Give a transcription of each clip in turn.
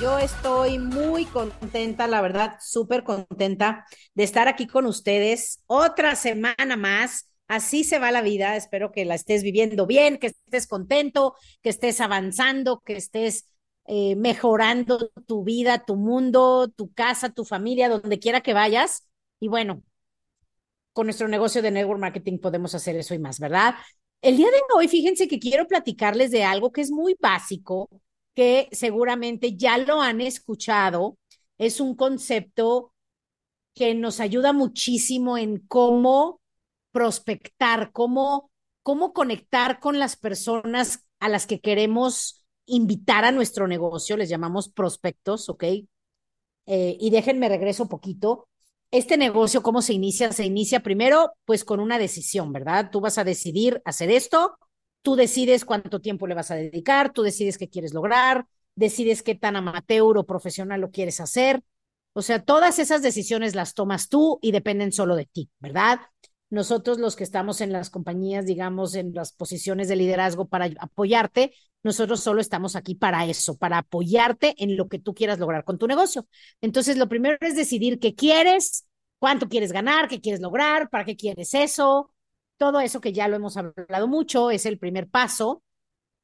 Yo estoy muy contenta, la verdad, súper contenta de estar aquí con ustedes otra semana más Así se va la vida. Espero que la estés viviendo bien, que estés contento, que estés avanzando, que estés eh, mejorando tu vida, tu mundo, tu casa, tu familia, donde quiera que vayas. Y bueno, con nuestro negocio de network marketing podemos hacer eso y más, ¿verdad? El día de hoy, fíjense que quiero platicarles de algo que es muy básico, que seguramente ya lo han escuchado. Es un concepto que nos ayuda muchísimo en cómo prospectar, cómo, cómo conectar con las personas a las que queremos invitar a nuestro negocio, les llamamos prospectos, ¿ok? Eh, y déjenme regreso poquito. Este negocio, ¿cómo se inicia? Se inicia primero, pues con una decisión, ¿verdad? Tú vas a decidir hacer esto, tú decides cuánto tiempo le vas a dedicar, tú decides qué quieres lograr, decides qué tan amateur o profesional lo quieres hacer. O sea, todas esas decisiones las tomas tú y dependen solo de ti, ¿verdad? nosotros los que estamos en las compañías, digamos, en las posiciones de liderazgo para apoyarte, nosotros solo estamos aquí para eso, para apoyarte en lo que tú quieras lograr con tu negocio. Entonces, lo primero es decidir qué quieres, cuánto quieres ganar, qué quieres lograr, para qué quieres eso. Todo eso que ya lo hemos hablado mucho es el primer paso.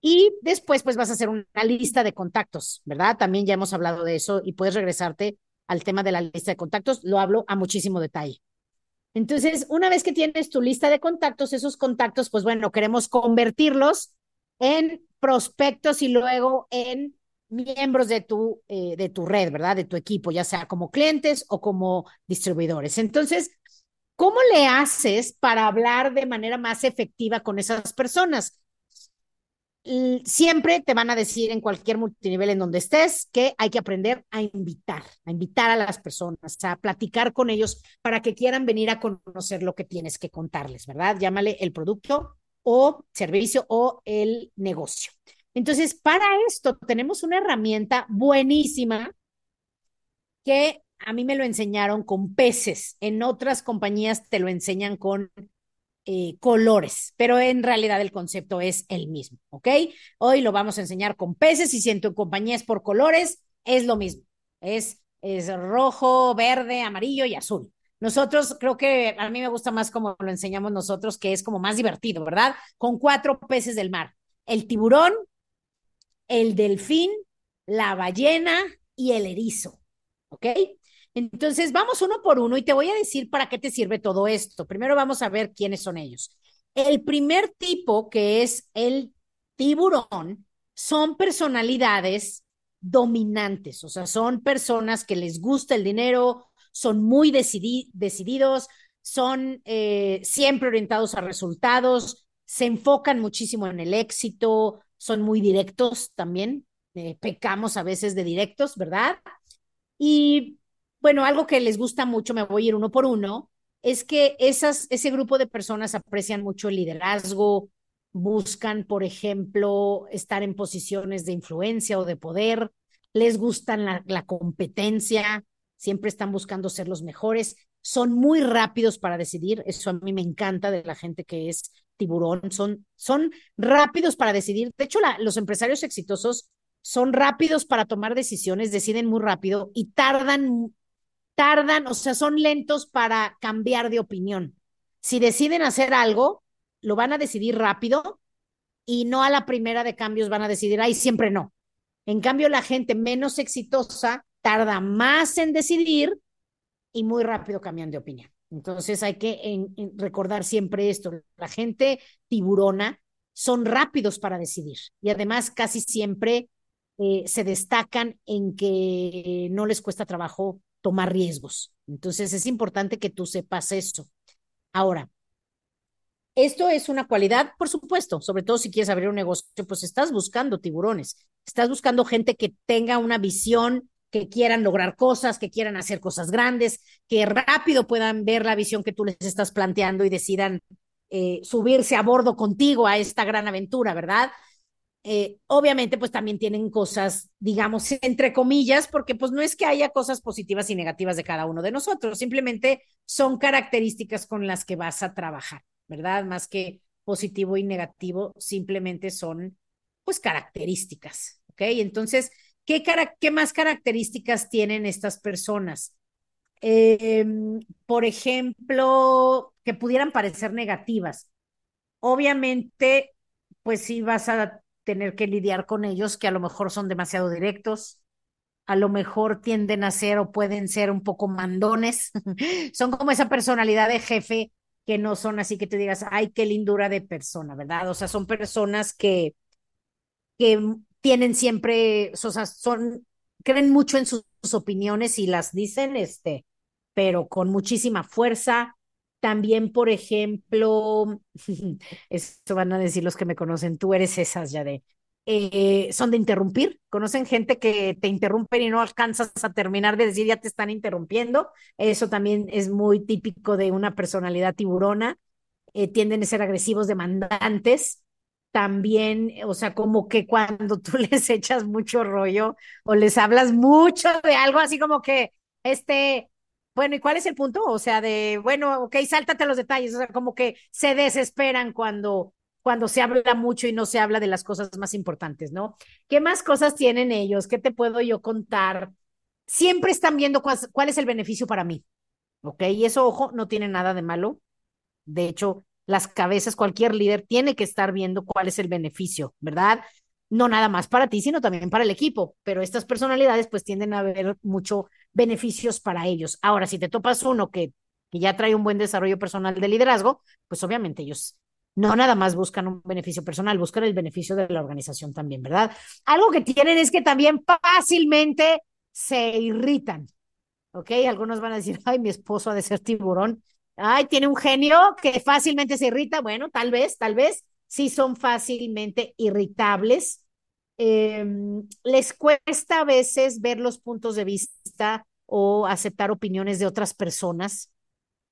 Y después, pues vas a hacer una lista de contactos, ¿verdad? También ya hemos hablado de eso y puedes regresarte al tema de la lista de contactos. Lo hablo a muchísimo detalle. Entonces, una vez que tienes tu lista de contactos, esos contactos, pues bueno, queremos convertirlos en prospectos y luego en miembros de tu, eh, de tu red, ¿verdad? De tu equipo, ya sea como clientes o como distribuidores. Entonces, ¿cómo le haces para hablar de manera más efectiva con esas personas? siempre te van a decir en cualquier multinivel en donde estés que hay que aprender a invitar, a invitar a las personas, a platicar con ellos para que quieran venir a conocer lo que tienes que contarles, ¿verdad? Llámale el producto o servicio o el negocio. Entonces, para esto tenemos una herramienta buenísima que a mí me lo enseñaron con peces. En otras compañías te lo enseñan con eh, colores, pero en realidad el concepto es el mismo, ¿ok? Hoy lo vamos a enseñar con peces y si en tu compañía es por colores, es lo mismo. Es, es rojo, verde, amarillo y azul. Nosotros creo que a mí me gusta más como lo enseñamos nosotros, que es como más divertido, ¿verdad? Con cuatro peces del mar. El tiburón, el delfín, la ballena y el erizo, ¿ok? Entonces, vamos uno por uno y te voy a decir para qué te sirve todo esto. Primero vamos a ver quiénes son ellos. El primer tipo, que es el tiburón, son personalidades dominantes, o sea, son personas que les gusta el dinero, son muy decididos, son eh, siempre orientados a resultados, se enfocan muchísimo en el éxito, son muy directos también, eh, pecamos a veces de directos, ¿verdad? Y bueno, algo que les gusta mucho, me voy a ir uno por uno, es que esas, ese grupo de personas aprecian mucho el liderazgo, buscan, por ejemplo, estar en posiciones de influencia o de poder, les gustan la, competencia, siempre están buscando ser los mejores, son muy rápidos para decidir, eso a mí me encanta de la gente que es tiburón, son, son rápidos para decidir. De hecho, los empresarios exitosos son rápidos para tomar decisiones, deciden muy rápido y tardan tardan, o sea, son lentos para cambiar de opinión. Si deciden hacer algo, lo van a decidir rápido y no a la primera de cambios van a decidir, ay, siempre no. En cambio, la gente menos exitosa tarda más en decidir y muy rápido cambian de opinión. Entonces hay que recordar siempre esto. La gente tiburona son rápidos para decidir y además casi siempre eh, se destacan en que no les cuesta trabajo tomar riesgos. Entonces es importante que tú sepas eso. Ahora, esto es una cualidad, por supuesto, sobre todo si quieres abrir un negocio, pues estás buscando tiburones, estás buscando gente que tenga una visión, que quieran lograr cosas, que quieran hacer cosas grandes, que rápido puedan ver la visión que tú les estás planteando y decidan eh, subirse a bordo contigo a esta gran aventura, ¿verdad? Eh, obviamente, pues también tienen cosas, digamos, entre comillas, porque pues no es que haya cosas positivas y negativas de cada uno de nosotros, simplemente son características con las que vas a trabajar. ¿verdad? Más que positivo y negativo, simplemente son, pues, características, ¿ok? Entonces, ¿qué, qué más características tienen estas personas? Em, por ejemplo, que pudieran parecer negativas. Obviamente, pues sí vas a tener que lidiar con ellos que a lo mejor son demasiado directos, a lo mejor tienden a ser o pueden ser un poco mandones, son como esa personalidad de jefe que no son así que te digas, ay, qué lindura de persona, ¿verdad? O sea, son personas que, que tienen siempre, o sea, son, creen mucho en sus, opiniones y las dicen, este, pero con muchísima fuerza. También, por ejemplo, esto van a decir los que me conocen, tú eres esas ya de, eh, son de interrumpir. Conocen gente que te interrumpen y no alcanzas a terminar de decir, ya te están interrumpiendo. Eso también es muy típico de una personalidad tiburona. Eh, tienden a ser agresivos, demandantes. También, o sea, como que cuando tú les echas mucho rollo o les hablas mucho de algo, así como que, este, bueno, ¿y cuál es el punto? O sea, de, bueno, ok, sáltate los detalles, o sea, como que se desesperan cuando cuando se habla mucho y no se habla de las cosas más importantes, ¿no? ¿Qué más cosas tienen ellos? ¿Qué te puedo yo contar? Siempre están viendo cuál, es el beneficio para mí, ¿ok? Y eso, ojo, no tiene nada de malo. De hecho, las cabezas, cualquier líder tiene que estar viendo cuál es el beneficio, ¿verdad? No nada más para ti, sino también para el equipo, pero estas personalidades pues tienden a ver mucho beneficios para ellos. Ahora, si te topas uno que, que ya trae un buen desarrollo personal de liderazgo, pues obviamente ellos no nada más buscan un beneficio personal, buscan el beneficio de la organización también, ¿verdad? Algo que tienen es que también fácilmente se irritan, ¿ok? Algunos van a decir, ay, mi esposo ha de ser tiburón, ay, tiene un genio que fácilmente se irrita, bueno, tal vez, tal vez, sí son fácilmente irritables. Em, les cuesta a veces ver los puntos de vista o aceptar opiniones de otras personas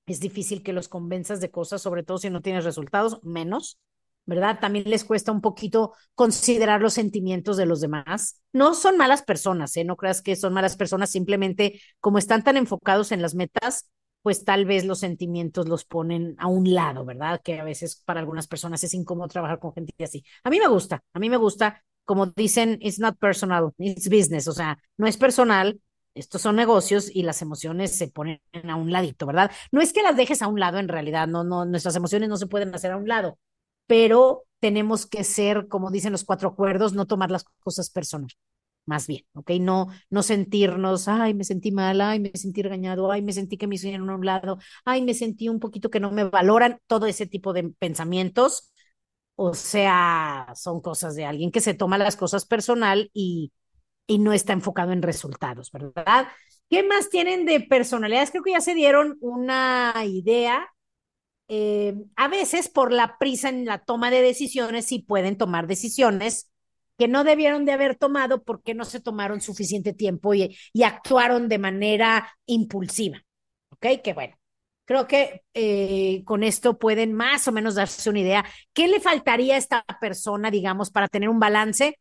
es difícil que los convenzas de cosas, sobre todo si no tienes resultados, menos, ¿verdad? También les cuesta un poquito considerar los sentimientos de los demás. No son malas personas, ¿eh? No creas que son malas personas, simplemente como están tan enfocados en las metas, pues tal vez los sentimientos los ponen a un lado, ¿verdad? Que a veces para algunas personas es incómodo trabajar con gente así. A mí me gusta, a mí me gusta, como dicen, it's not personal, it's business, o sea, no es personal, estos son negocios y las emociones se ponen a un ladito, ¿verdad? No es que las dejes a un lado en realidad, no, no, nuestras emociones no se pueden hacer a un lado, pero tenemos que ser, como dicen los cuatro acuerdos, no tomar las cosas personales, más bien, ¿ok? No, no sentirnos, ay, me sentí mal, ay, me sentí regañado, ay, me sentí que me hicieron a un lado, ay, me sentí un poquito que no me valoran, todo ese tipo de pensamientos, o sea, son cosas de alguien que se toma las cosas personal y y no está enfocado en resultados, ¿verdad? ¿Qué más tienen de personalidades? Creo que ya se dieron una idea. Eh, a veces por la prisa en la toma de decisiones sí pueden tomar decisiones que no debieron de haber tomado porque no se tomaron suficiente tiempo y, y actuaron de manera impulsiva. ¿Ok? Que bueno, creo que eh, con esto pueden más o menos darse una idea. ¿Qué le faltaría a esta persona, digamos, para tener un balance?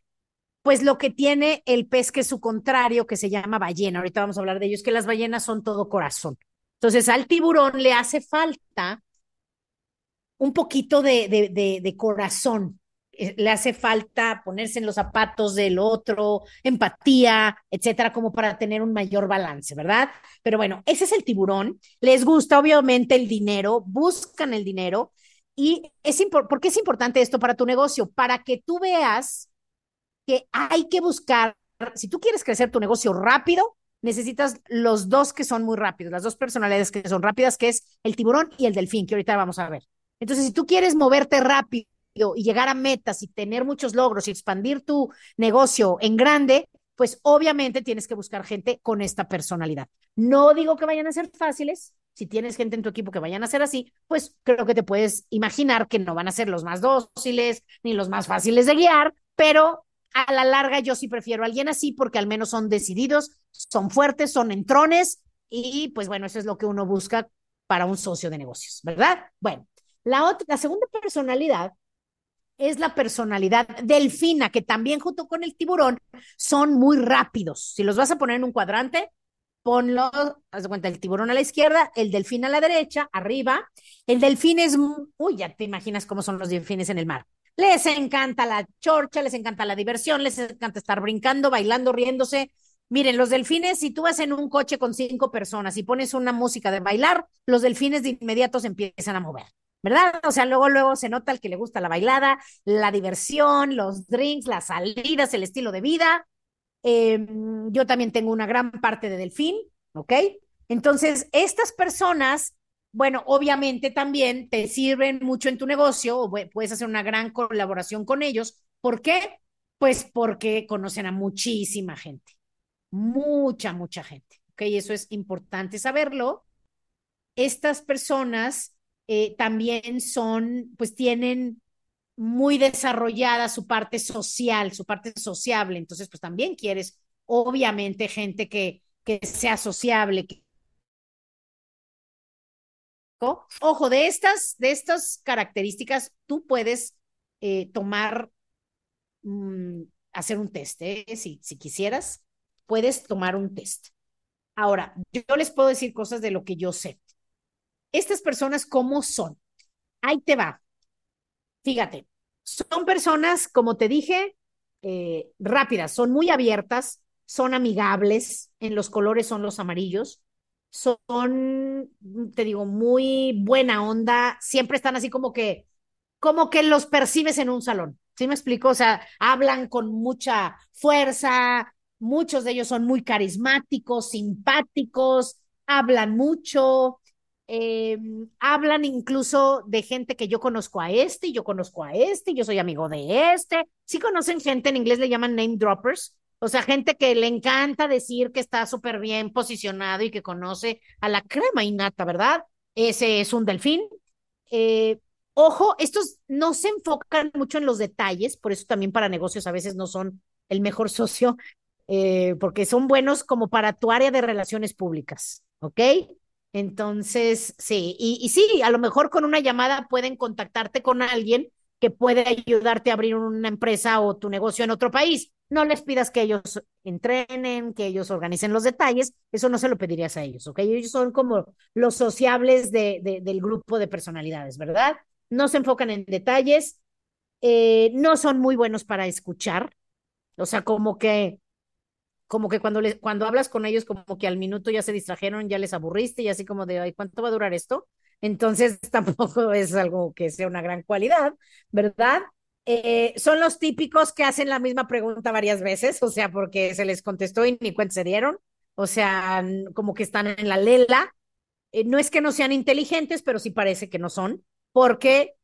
pues lo que tiene el pez que es su contrario, que se llama ballena. Ahorita vamos a hablar de ellos, que las ballenas son todo corazón. Entonces al tiburón le hace falta un poquito de, de, de, corazón, le hace falta ponerse en los zapatos del otro, empatía, etcétera, como para tener un mayor balance, ¿verdad? Pero bueno, ese es el tiburón. Les gusta obviamente el dinero, buscan el dinero. Y es ¿por qué es importante esto para tu negocio? Para que tú veas que hay que buscar, si tú quieres crecer tu negocio rápido, necesitas los dos que son muy rápidos, las dos personalidades que son rápidas, que es el tiburón y el delfín, que ahorita vamos a ver. Entonces, si tú quieres moverte rápido y llegar a metas y tener muchos logros y expandir tu negocio en grande, pues obviamente tienes que buscar gente con esta personalidad. No digo que vayan a ser fáciles, si tienes gente en tu equipo que vayan a ser así, pues creo que te puedes imaginar que no van a ser los más dóciles ni los más fáciles de guiar, pero a la larga yo sí prefiero a alguien así porque al menos son decididos, son fuertes, son entrones y pues bueno, eso es lo que uno busca para un socio de negocios, ¿verdad? Bueno, la, otra, la segunda personalidad es la personalidad delfina, que también junto con el tiburón son muy rápidos. Si los vas a poner en un cuadrante, ponlo, haz de cuenta, el tiburón a la izquierda, el delfín a la derecha, arriba. El delfín es, uy, ya te imaginas cómo son los delfines en el mar. Les encanta la chorcha, les encanta la diversión, les encanta estar brincando, bailando, riéndose. Miren, los delfines, si tú vas en un coche con cinco personas y pones una música de bailar, los delfines de inmediato se empiezan a mover, ¿verdad? O sea, luego, luego se nota el que le gusta la bailada, la diversión, los drinks, las salidas, el estilo de vida. Em, yo también tengo una gran parte de delfín, ¿ok? Entonces, estas personas, bueno, obviamente también te sirven mucho en tu negocio o puedes hacer una gran colaboración con ellos. ¿Por qué? Pues porque conocen a muchísima gente, mucha, mucha gente, ¿ok? Eso es importante saberlo. Estas personas eh, también son, pues tienen muy desarrollada su parte social, su parte sociable. Entonces, pues también quieres, obviamente, gente que, que sea sociable. Ojo, de estas, de estas características, tú puedes eh, tomar, mm, hacer un test, ¿eh? si, si quisieras, puedes tomar un test. Ahora, yo les puedo decir cosas de lo que yo sé. Estas personas, ¿cómo son? Ahí te va. Fíjate, son personas, como te dije, eh, rápidas, son muy abiertas, son amigables, en los colores son los amarillos, son, te digo, muy buena onda, siempre están así como que, como que los percibes en un salón. ¿Sí me explico? O sea, hablan con mucha fuerza, muchos de ellos son muy carismáticos, simpáticos, hablan mucho, eh, hablan incluso de gente que yo conozco a este, y yo conozco a este, y yo soy amigo de este. Sí conocen gente, en inglés le llaman name droppers, o sea, gente que le encanta decir que está súper bien posicionado y que conoce a la crema innata, ¿verdad? Ese es un delfín. Eh, ojo, estos no se enfocan mucho en los detalles, por eso también para negocios a veces no son el mejor socio, eh, porque son buenos como para tu área de relaciones públicas, ¿ok? Entonces, sí, y, sí, a lo mejor con una llamada pueden contactarte con alguien que puede ayudarte a abrir una empresa o tu negocio en otro país. No les pidas que ellos entrenen, que ellos organicen los detalles, eso no se lo pedirías a ellos, ¿ok? Ellos son como los sociables de, del grupo de personalidades, ¿verdad? No se enfocan en detalles, eh, no son muy buenos para escuchar, o sea, como que como que cuando, le, cuando hablas con ellos, como que al minuto ya se distrajeron, ya les aburriste y así como de, ay, ¿cuánto va a durar esto? Entonces tampoco es algo que sea una gran cualidad, ¿verdad? Eh, son los típicos que hacen la misma pregunta varias veces, o sea, porque se les contestó y ni cuenta se dieron, o sea, como que están en la lela. Eh, no es que no sean inteligentes, pero sí parece que no son, porque,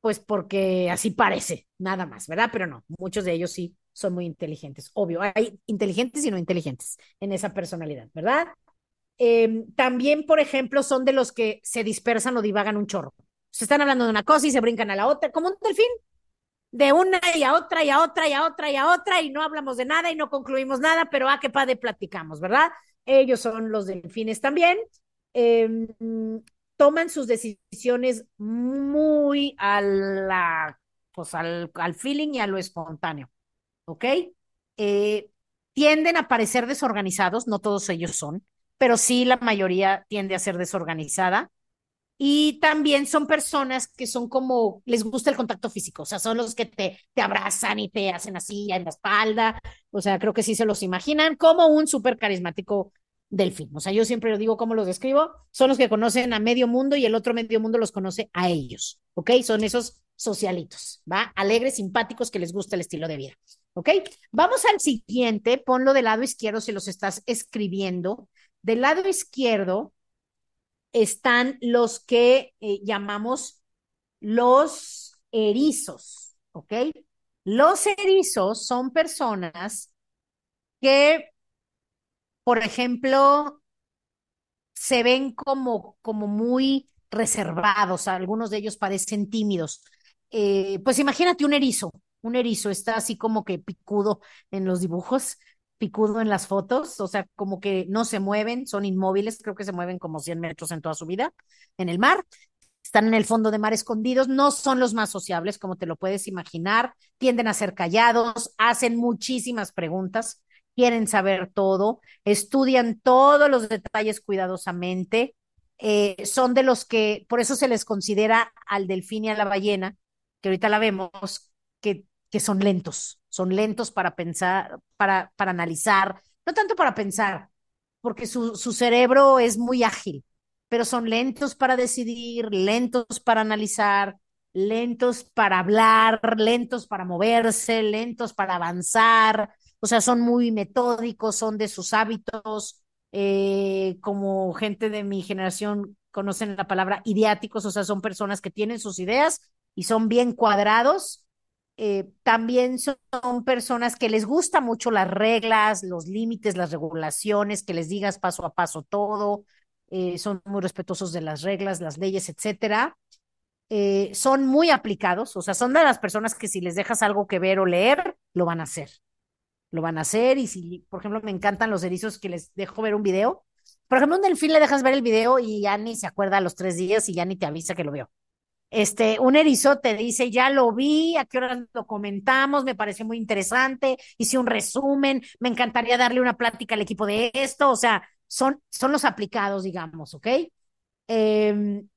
pues porque así parece, nada más, ¿verdad? Pero no, muchos de ellos sí son muy inteligentes. Obvio, hay inteligentes y no inteligentes en esa personalidad, ¿verdad? Em, también, por ejemplo, son de los que se dispersan o divagan un chorro. Se están hablando de una cosa y se brincan a la otra, como un delfín, de una y a otra y a otra y a otra y a otra y no hablamos de nada y no concluimos nada, pero a ah, qué padre platicamos, ¿verdad? Ellos son los delfines también. Em, toman sus decisiones muy a la, pues al, al feeling y a lo espontáneo. ¿Ok? Eh, tienden a parecer desorganizados, no todos ellos son, pero sí la mayoría tiende a ser desorganizada. Y también son personas que son como, les gusta el contacto físico, o sea, son los que te, te abrazan y te hacen así en la espalda, o sea, creo que sí se los imaginan como un súper carismático delfín. O sea, yo siempre lo digo como los describo, son los que conocen a medio mundo y el otro medio mundo los conoce a ellos, ¿ok? Son esos socialitos, ¿va? Alegres, simpáticos, que les gusta el estilo de vida. ¿Ok? Vamos al siguiente, ponlo del lado izquierdo si los estás escribiendo. Del lado izquierdo están los que eh, llamamos los erizos, ¿ok? Los erizos son personas que, por ejemplo, se ven como, como muy reservados, algunos de ellos parecen tímidos. Eh, pues imagínate un erizo, un erizo está así como que picudo en los dibujos, picudo en las fotos, o sea, como que no se mueven, son inmóviles, creo que se mueven como 100 metros en toda su vida en el mar. Están en el fondo de mar escondidos, no son los más sociables, como te lo puedes imaginar, tienden a ser callados, hacen muchísimas preguntas, quieren saber todo, estudian todos los detalles cuidadosamente, eh, son de los que, por eso se les considera al delfín y a la ballena, que ahorita la vemos, que que son lentos, son lentos para pensar, para, para analizar, no tanto para pensar, porque su, su cerebro es muy ágil, pero son lentos para decidir, lentos para analizar, lentos para hablar, lentos para moverse, lentos para avanzar, o sea, son muy metódicos, son de sus hábitos, eh, como gente de mi generación conocen la palabra idiáticos, o sea, son personas que tienen sus ideas y son bien cuadrados eh, también son personas que les gusta mucho las reglas, los límites, las regulaciones, que les digas paso a paso todo, eh, son muy respetuosos de las reglas, las leyes, etcétera. Eh, son muy aplicados, o sea, son de las personas que si les dejas algo que ver o leer, lo van a hacer. Lo van a hacer y si, por ejemplo, me encantan los erizos que les dejo ver un video. Por ejemplo, un delfín le dejas ver el video y ya ni se acuerda a los tres días y ya ni te avisa que lo vio este, un erizo te dice, ya lo vi, a qué hora lo comentamos, me pareció muy interesante, hice un resumen, me encantaría darle una plática al equipo de esto, o sea, son, son los aplicados, digamos, ¿ok? Em,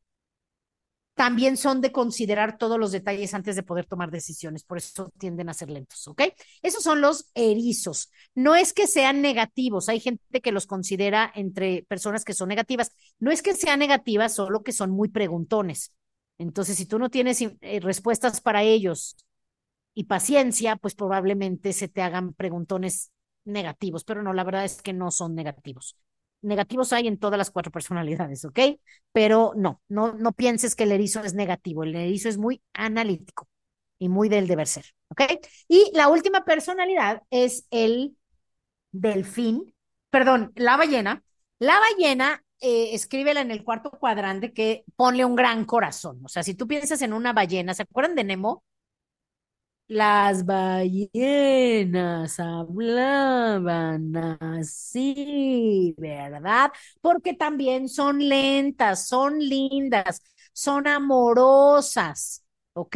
también son de considerar todos los detalles antes de poder tomar decisiones, por eso tienden a ser lentos, ¿ok? Esos son los erizos. No es que sean negativos, hay gente que los considera entre personas que son negativas. No es que sean negativas, solo que son muy preguntones. Entonces, si tú no tienes eh, respuestas para ellos y paciencia, pues probablemente se te hagan preguntones negativos, pero no, la verdad es que no son negativos. Negativos hay en todas las cuatro personalidades, ¿ok? Pero no, no, no pienses que el erizo es negativo, el erizo es muy analítico y muy del deber ser, ¿ok? Y la última personalidad es el delfín, perdón, la ballena. La ballena eh, escríbela en el cuarto cuadrante que ponle un gran corazón. O sea, si tú piensas en una ballena, ¿se acuerdan de Nemo? Las ballenas hablaban así, ¿verdad? Porque también son lentas, son lindas, son amorosas, ¿ok?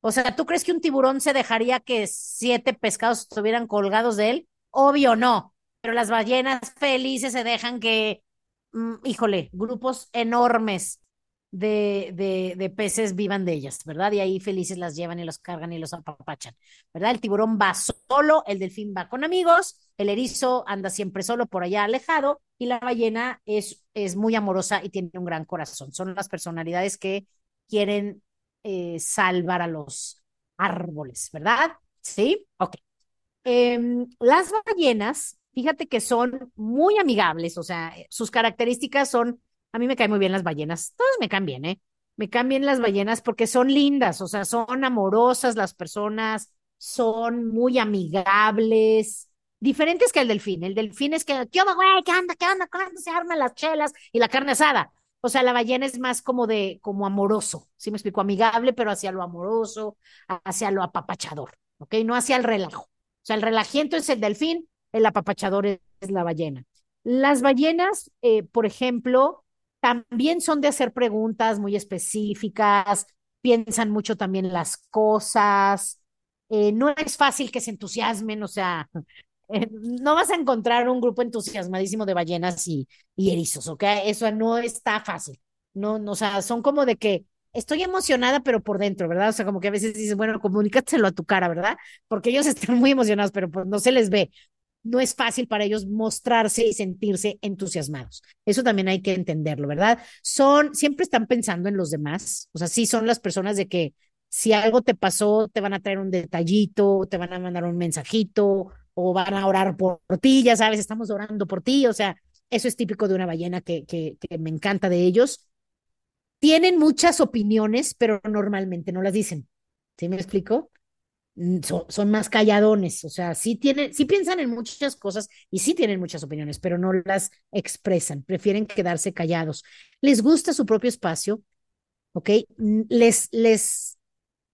O sea, ¿tú crees que un tiburón se dejaría que siete pescados estuvieran colgados de él? Obvio no, pero las ballenas felices se dejan que híjole, grupos enormes de, de, peces vivan de ellas, ¿verdad? Y ahí felices las llevan y los cargan y los apapachan, ¿verdad? El tiburón va solo, el delfín va con amigos, el erizo anda siempre solo por allá alejado y la ballena es, es muy amorosa y tiene un gran corazón. Son las personalidades que quieren eh, salvar a los árboles, ¿verdad? Sí, ok. Em, las ballenas fíjate que son muy amigables, o sea, sus características son, a mí me caen muy bien las ballenas, todas me caen bien, ¿eh? Me caen bien las ballenas porque son lindas, o sea, son amorosas las personas, son muy amigables, diferentes que el delfín. El delfín es que, ¿qué onda, güey? ¿Qué onda? ¿Qué onda? ¿Cuándo se arman las chelas y la carne asada? O sea, la ballena es más como de, como amoroso, ¿sí me explico? Amigable, pero hacia lo amoroso, hacia lo apapachador, ¿ok? No hacia el relajo. O sea, el relajiento es el delfín, el apapachador es, la ballena. Las ballenas, eh, por ejemplo, también son de hacer preguntas muy específicas, piensan mucho también las cosas, eh, no es fácil que se entusiasmen, o sea, eh, no vas a encontrar un grupo entusiasmadísimo de ballenas y, y erizos, ¿ok? Eso no está fácil. No, no, o sea, son como de que estoy emocionada, pero por dentro, ¿verdad? O sea, como que a veces dices, bueno, comunícatelo a tu cara, ¿verdad? Porque ellos están muy emocionados, pero pues no se les ve no es fácil para ellos mostrarse y sentirse entusiasmados. Eso también hay que entenderlo, ¿verdad? Son, siempre están pensando en los demás, o sea, sí son las personas de que Si algo te pasó, te van a traer un detallito, te van a mandar un mensajito o van a orar por ti, ya sabes, estamos orando por ti, o sea, eso es típico de una ballena que, que, que me encanta de ellos. Tienen muchas opiniones, pero normalmente no las dicen. ¿Sí me explico? Son, son, más calladones, o sea, sí tienen, sí piensan en muchas cosas y sí tienen muchas opiniones, pero no las expresan, prefieren quedarse callados. Les gusta su propio espacio, ¿ok? Les, les,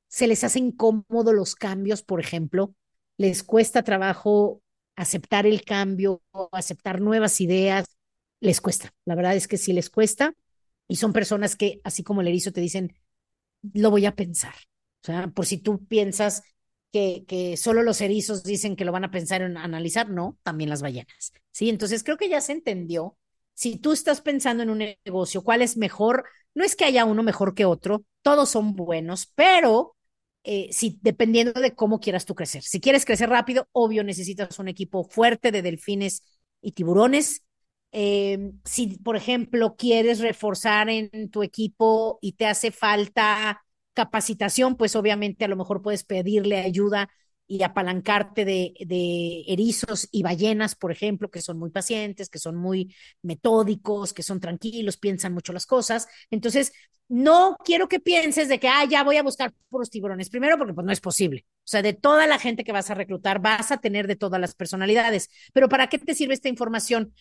se les hace incómodo los cambios, por ejemplo, les cuesta trabajo aceptar el cambio, aceptar nuevas ideas, les cuesta. La verdad es que sí les cuesta y son personas que, así como el erizo, te dicen, lo voy a pensar. O sea, por si tú piensas que, solo los erizos dicen que lo van a pensar en analizar, no, también las ballenas. Sí, entonces creo que ya se entendió. Si tú estás pensando en un negocio, ¿cuál es mejor? No es que haya uno mejor que otro, todos son buenos, pero eh, si, dependiendo de cómo quieras tú crecer. Si quieres crecer rápido, obvio necesitas un equipo fuerte de delfines y tiburones. Eh, si, por ejemplo, quieres reforzar en tu equipo y te hace falta capacitación, pues obviamente a lo mejor puedes pedirle ayuda y apalancarte de, de, erizos y ballenas, por ejemplo, que son muy pacientes, que son muy metódicos, que son tranquilos, piensan mucho las cosas. Entonces, no quiero que pienses de que, ah, ya voy a buscar puros tiburones. Primero, porque pues no es posible. O sea, de toda la gente que vas a reclutar, vas a tener de todas las personalidades. Pero ¿para qué te sirve esta información?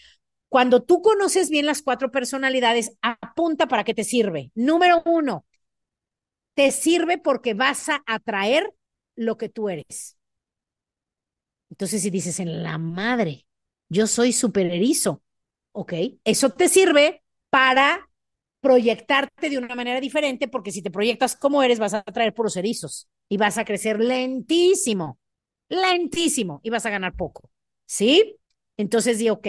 Cuando tú conoces bien las cuatro personalidades, apunta para qué te sirve. Número uno, te sirve porque vas a atraer lo que tú eres. Entonces, si dices en la madre, yo soy super erizo, ok, eso te sirve para proyectarte de una manera diferente, porque si te proyectas como eres, vas a atraer puros erizos y vas a crecer lentísimo, lentísimo y vas a ganar poco, ¿sí? Entonces di, ok.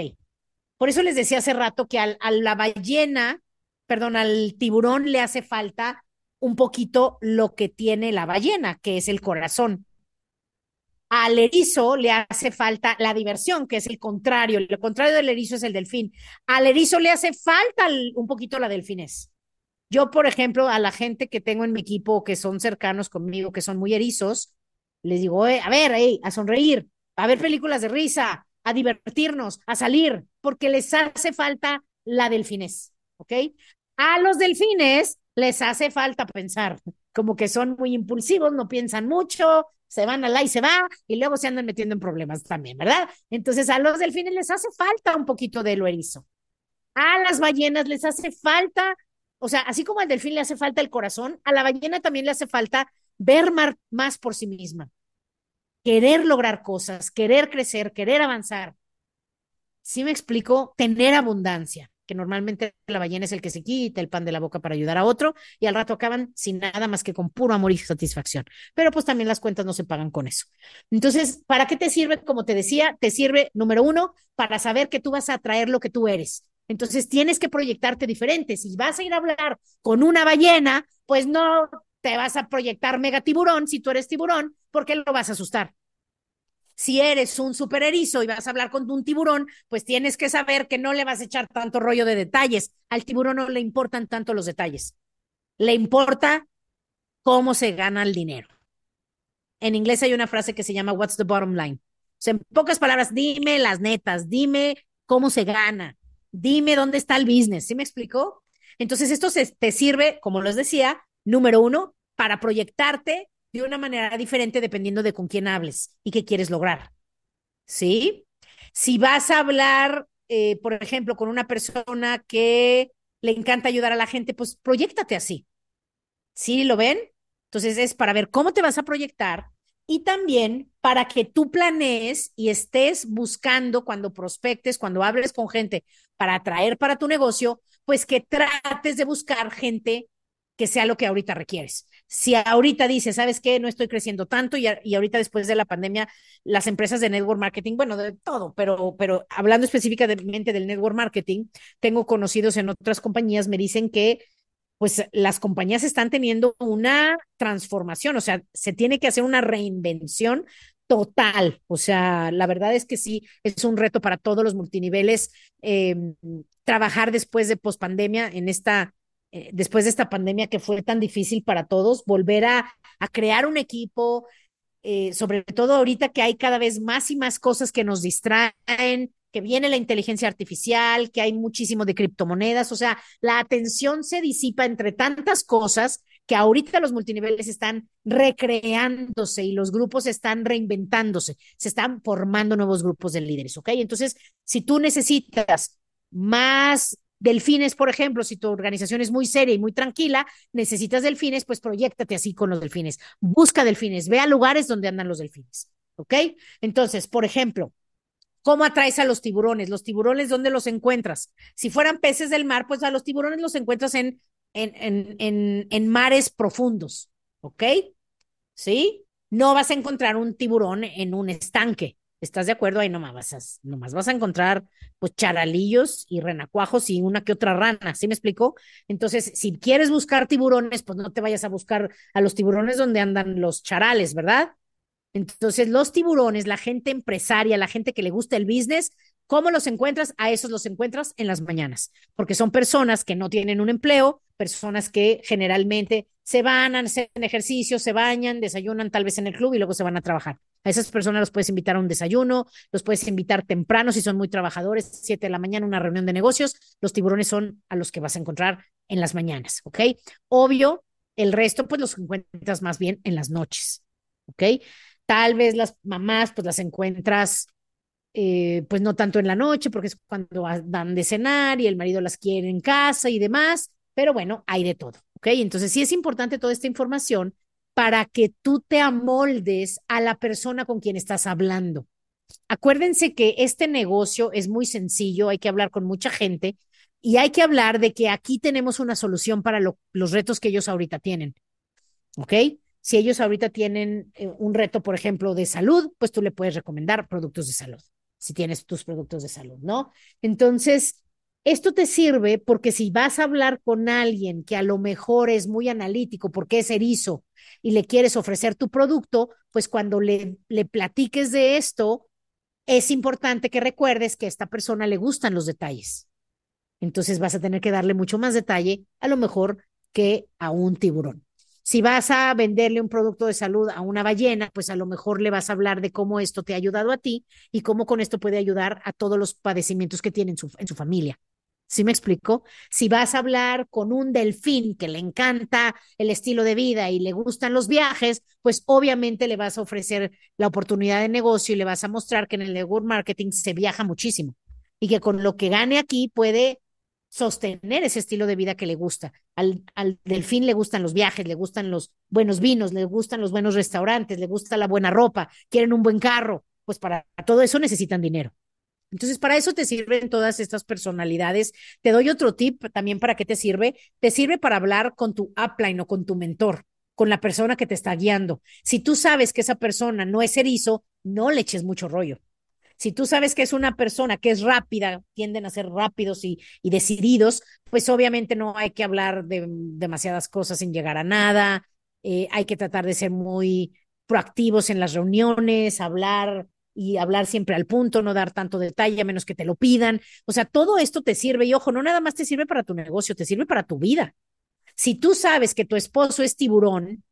Por eso les decía hace rato que al, a la ballena, perdón, al tiburón le hace falta un poquito lo que tiene la ballena, que es el corazón. Al erizo le hace falta la diversión, que es el contrario. Lo contrario del erizo es el delfín. Al erizo le hace falta un poquito la delfines. Yo, por ejemplo, a la gente que tengo en mi equipo, que son cercanos conmigo, que son muy erizos, les digo, a ver, a sonreír, a ver películas de risa, a divertirnos, a salir, porque les hace falta la delfines, ¿ok? A los delfines les hace falta pensar, como que son muy impulsivos, no piensan mucho, se van al y se va, y luego se andan metiendo en problemas también, ¿verdad? Entonces a los delfines les hace falta un poquito de lo erizo. A las ballenas les hace falta, o sea, así como al delfín le hace falta el corazón, a la ballena también le hace falta ver más por sí misma, querer lograr cosas, querer crecer, querer avanzar. ¿Sí me explico? Tener abundancia normalmente la ballena es el que se quita el pan de la boca para ayudar a otro y al rato acaban sin nada más que con puro amor y satisfacción. Pero pues también las cuentas no se pagan con eso. Entonces, ¿para qué te sirve? Como te decía, te sirve, número uno, para saber que tú vas a atraer lo que tú eres. Entonces tienes que proyectarte diferente. Si vas a ir a hablar con una ballena, pues no te vas a proyectar mega tiburón si tú eres tiburón, porque lo vas a asustar si eres un super erizo y vas a hablar con un tiburón, pues tienes que saber que no le vas a echar tanto rollo de detalles. Al tiburón no le importan tanto los detalles. Le importa cómo se gana el dinero. En inglés hay una frase que se llama What's the bottom line? En pocas palabras, dime las netas, dime cómo se gana, dime dónde está el business. ¿Sí me explicó? Entonces, esto te sirve, como les decía, número uno, para proyectarte de una manera diferente dependiendo de con quién hables y qué quieres lograr. ¿Sí? Si vas a hablar, eh, por ejemplo, con una persona que le encanta ayudar a la gente, pues proyectate así. ¿Sí lo ven? Entonces es para ver cómo te vas a proyectar y también para que tú planees y estés buscando cuando prospectes, cuando hables con gente para atraer para tu negocio, pues que trates de buscar gente que sea lo que ahorita requieres. Si ahorita dices, ¿sabes qué? No estoy creciendo tanto y, ahorita después de la pandemia, las empresas de network marketing, bueno, de todo, pero, pero hablando específicamente del network marketing, tengo conocidos en otras compañías, me dicen que pues las compañías están teniendo una transformación, o sea, se tiene que hacer una reinvención total. O sea, la verdad es que sí, es un reto para todos los multiniveles eh, trabajar después de pospandemia en esta eh, después de esta pandemia que fue tan difícil para todos, volver a, crear un equipo, eh, sobre todo ahorita que hay cada vez más y más cosas que nos distraen, que viene la inteligencia artificial, que hay muchísimo de criptomonedas, o sea, la atención se disipa entre tantas cosas que ahorita los multiniveles están recreándose y los grupos están reinventándose, se están formando nuevos grupos de líderes, ¿ok? Entonces, si tú necesitas más delfines, por ejemplo, si tu organización es muy seria y muy tranquila, necesitas delfines, pues proyectate así con los delfines, busca delfines, ve a lugares donde andan los delfines, ¿ok? Entonces, por ejemplo, ¿Cómo atraes a los tiburones? Los tiburones, ¿dónde los encuentras? Si fueran peces del mar, pues a los tiburones los encuentras en, en, en, en, en mares profundos, ¿ok? ¿Sí? No vas a encontrar un tiburón en un estanque. ¿Estás de acuerdo? Ahí nomás vas a, nomás vas a encontrar pues charalillos y renacuajos y una que otra rana, ¿sí me explico? Entonces, si quieres buscar tiburones, pues no te vayas a buscar a los tiburones donde andan los charales, ¿verdad? Entonces, los tiburones, la gente empresaria, la gente que le gusta el business, ¿cómo los encuentras? A esos los encuentras en las mañanas, porque son personas que no tienen un empleo, personas que generalmente se van, hacen ejercicio, se bañan, desayunan tal vez en el club y luego se van a trabajar. A esas personas los puedes invitar a un desayuno, los puedes invitar temprano si son muy trabajadores, siete de la mañana, una reunión de negocios. Los tiburones son a los que vas a encontrar en las mañanas, ¿ok? Obvio, el resto pues los encuentras más bien en las noches, ¿ok? Tal vez las mamás, pues las encuentras, eh, pues no tanto en la noche, porque es cuando van de cenar y el marido las quiere en casa y demás, pero bueno, hay de todo, ¿ok? Entonces sí es importante toda esta información para que tú te amoldes a la persona con quien estás hablando. Acuérdense que este negocio es muy sencillo, hay que hablar con mucha gente y hay que hablar de que aquí tenemos una solución para los retos que ellos ahorita tienen. ¿Ok? Si ellos ahorita tienen eh, un reto, por ejemplo, de salud, pues tú le puedes recomendar productos de salud, si tienes tus productos de salud, ¿no? Entonces, esto te sirve porque si vas a hablar con alguien que a lo mejor es muy analítico porque es erizo y le quieres ofrecer tu producto, pues cuando le, le platiques de esto, es importante que recuerdes que a esta persona le gustan los detalles. Entonces vas a tener que darle mucho más detalle, a lo mejor, que a un tiburón. Si vas a venderle un producto de salud a una ballena, pues a lo mejor le vas a hablar de cómo esto te ha ayudado a ti y cómo con esto puede ayudar a todos los padecimientos que tiene en su, en su familia. ¿Sí me explico? Si vas a hablar con un delfín que le encanta el estilo de vida y le gustan los viajes, pues obviamente le vas a ofrecer la oportunidad de negocio y le vas a mostrar que en el network marketing se viaja muchísimo y que con lo que gane aquí puede sostener ese estilo de vida que le gusta. Al, al, delfín le gustan los viajes, le gustan los buenos vinos, le gustan los buenos restaurantes, le gusta la buena ropa, quieren un buen carro. Pues para todo eso necesitan dinero. Entonces, para eso te sirven todas estas personalidades. Te doy otro tip también para qué te sirve. Te sirve para hablar con tu upline o con tu mentor, con la persona que te está guiando. Si tú sabes que esa persona no es erizo, no le eches mucho rollo. Si tú sabes que es una persona que es rápida, tienden a ser rápidos y, decididos, pues obviamente no hay que hablar de demasiadas cosas sin llegar a nada. Eh, hay que tratar de ser muy proactivos en las reuniones, hablar y hablar siempre al punto, no dar tanto detalle a menos que te lo pidan. O sea, todo esto te sirve y ojo, no nada más te sirve para tu negocio, te sirve para tu vida. Si tú sabes que tu esposo es tiburón,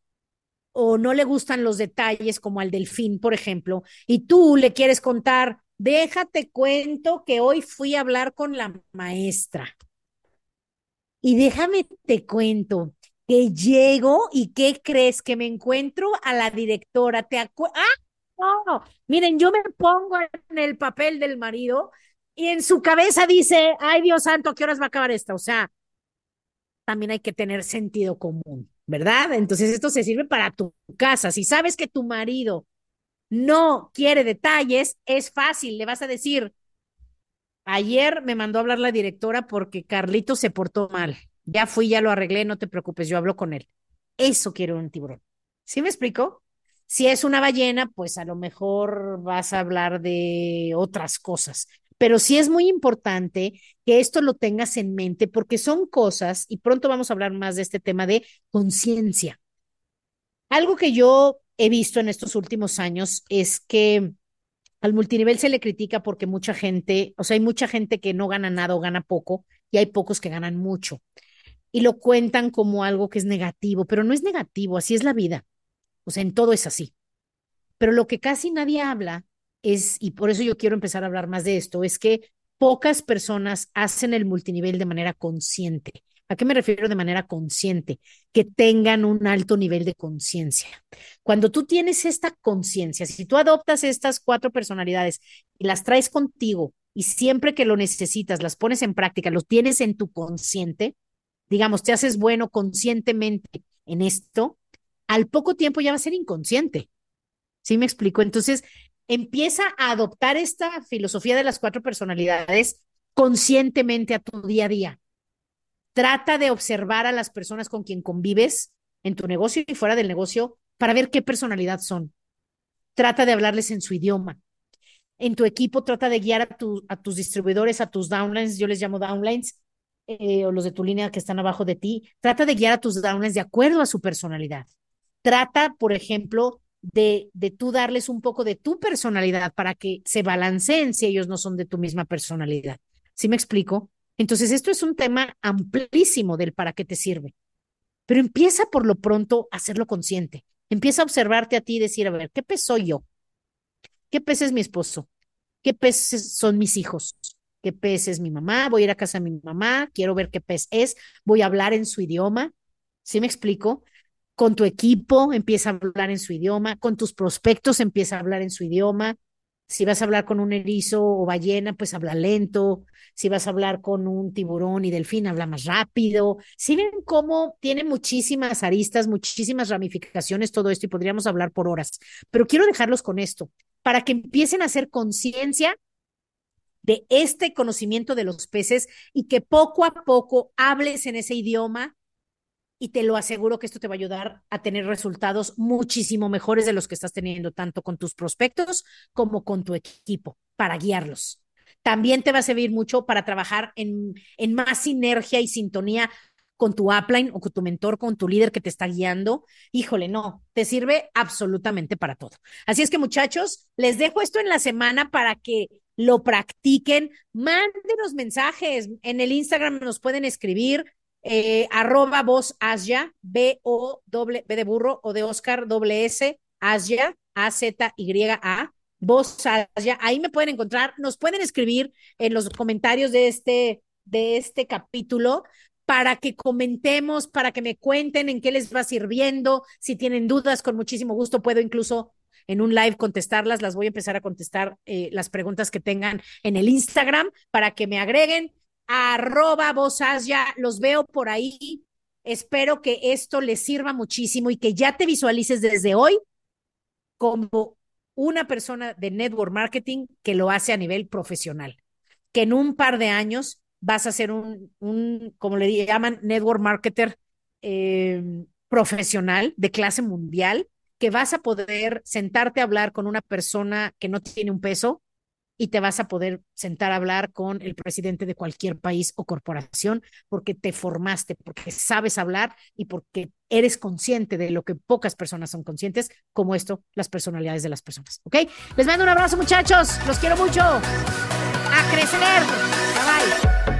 o no le gustan los detalles como al delfín, por ejemplo, y tú le quieres contar, déjate cuento que hoy fui a hablar con la maestra. Y déjame te cuento que llego y ¿qué crees? Que me encuentro a la directora. ¿Te ¡Ah! No, miren, yo me pongo en el papel del marido y en su cabeza dice, ay Dios santo, ¿a qué horas va a acabar esta? O sea, también hay que tener sentido común. ¿verdad? Entonces esto se sirve para tu casa. Si sabes que tu marido no quiere detalles, es fácil, le vas a decir, ayer me mandó a hablar la directora porque Carlito se portó mal. Ya fui, ya lo arreglé, no te preocupes, yo hablo con él. Eso quiere un tiburón. ¿Sí me explico? Si es una ballena, pues a lo mejor vas a hablar de otras cosas pero sí es muy importante que esto lo tengas en mente porque son cosas, y pronto vamos a hablar más de este tema de conciencia. Algo que yo he visto en estos últimos años es que al multinivel se le critica porque mucha gente, o sea, hay mucha gente que no gana nada o gana poco y hay pocos que ganan mucho. y lo cuentan como algo que es negativo, pero no es negativo, así es la vida. O sea, en todo es así. Pero lo que casi nadie habla es, y por eso yo quiero empezar a hablar más de esto, es que pocas personas hacen el multinivel de manera consciente. ¿A qué me refiero de manera consciente? Que tengan un alto nivel de conciencia. Cuando tú tienes esta conciencia, si tú adoptas estas cuatro personalidades y las traes contigo y siempre que lo necesitas las pones en práctica, los tienes en tu consciente, digamos, te haces bueno conscientemente en esto, al poco tiempo ya va a ser inconsciente. ¿Sí me explico? Entonces, empieza a adoptar esta filosofía de las cuatro personalidades conscientemente a tu día a día. Trata de observar a las personas con quien convives en tu negocio y fuera del negocio para ver qué personalidad son. Trata de hablarles en su idioma. En tu equipo trata de guiar a, tus distribuidores, a tus downlines, yo les llamo downlines, eh, o los de tu línea que están abajo de ti. Trata de guiar a tus downlines de acuerdo a su personalidad. Trata, por ejemplo, de, de tú darles un poco de tu personalidad para que se balanceen si ellos no son de tu misma personalidad. ¿Sí me explico? Entonces, esto es un tema amplísimo del para qué te sirve. Pero empieza por lo pronto a hacerlo consciente. Empieza a observarte a ti y decir, a ver, ¿qué pez soy yo? ¿Qué pez es mi esposo? ¿Qué pez son mis hijos? ¿Qué pez es mi mamá? Voy a ir a casa de mi mamá, quiero ver qué pez es, voy a hablar en su idioma. ¿Sí me explico? Con tu equipo empieza a hablar en su idioma, con tus prospectos empieza a hablar en su idioma, si vas a hablar con un erizo o ballena, pues habla lento. Si vas a hablar con un tiburón y delfín, habla más rápido. Si ven cómo tiene muchísimas aristas, muchísimas ramificaciones todo esto y podríamos hablar por horas. Pero quiero dejarlos con esto, para que empiecen a hacer conciencia de este conocimiento de los peces y que poco a poco hables en ese idioma y te lo aseguro que esto te va a ayudar a tener resultados muchísimo mejores de los que estás teniendo tanto con tus prospectos como con tu equipo para guiarlos. También te va a servir mucho para trabajar en, en más sinergia y sintonía con tu upline o con tu mentor, con tu líder que te está guiando. Híjole, no, te sirve absolutamente para todo. Así es que muchachos, les dejo esto en la semana para que lo practiquen. Mándenos mensajes. En el Instagram nos pueden escribir eh, arroba voz Asia, B-O, B de burro o de Oscar, doble S, Asia, A-Z-Y-A, voz Asia. Ahí me pueden encontrar, nos pueden escribir en los comentarios de este, de este capítulo para que comentemos, para que me cuenten en qué les va sirviendo. Si tienen dudas, con muchísimo gusto puedo incluso en un live contestarlas. Las voy a empezar a contestar eh, las preguntas que tengan en el Instagram para que me agreguen arroba ya los veo por ahí. Espero que esto les sirva muchísimo y que ya te visualices desde hoy como una persona de network marketing que lo hace a nivel profesional, que en un par de años vas a ser un, como le llaman, network marketer eh, profesional de clase mundial, que vas a poder sentarte a hablar con una persona que no tiene un peso, y te vas a poder sentar a hablar con el presidente de cualquier país o corporación porque te formaste, porque sabes hablar y porque eres consciente de lo que pocas personas son conscientes, como esto, las personalidades de las personas. ¿Ok? Les mando un abrazo, muchachos. Los quiero mucho. A crecer. Bye bye.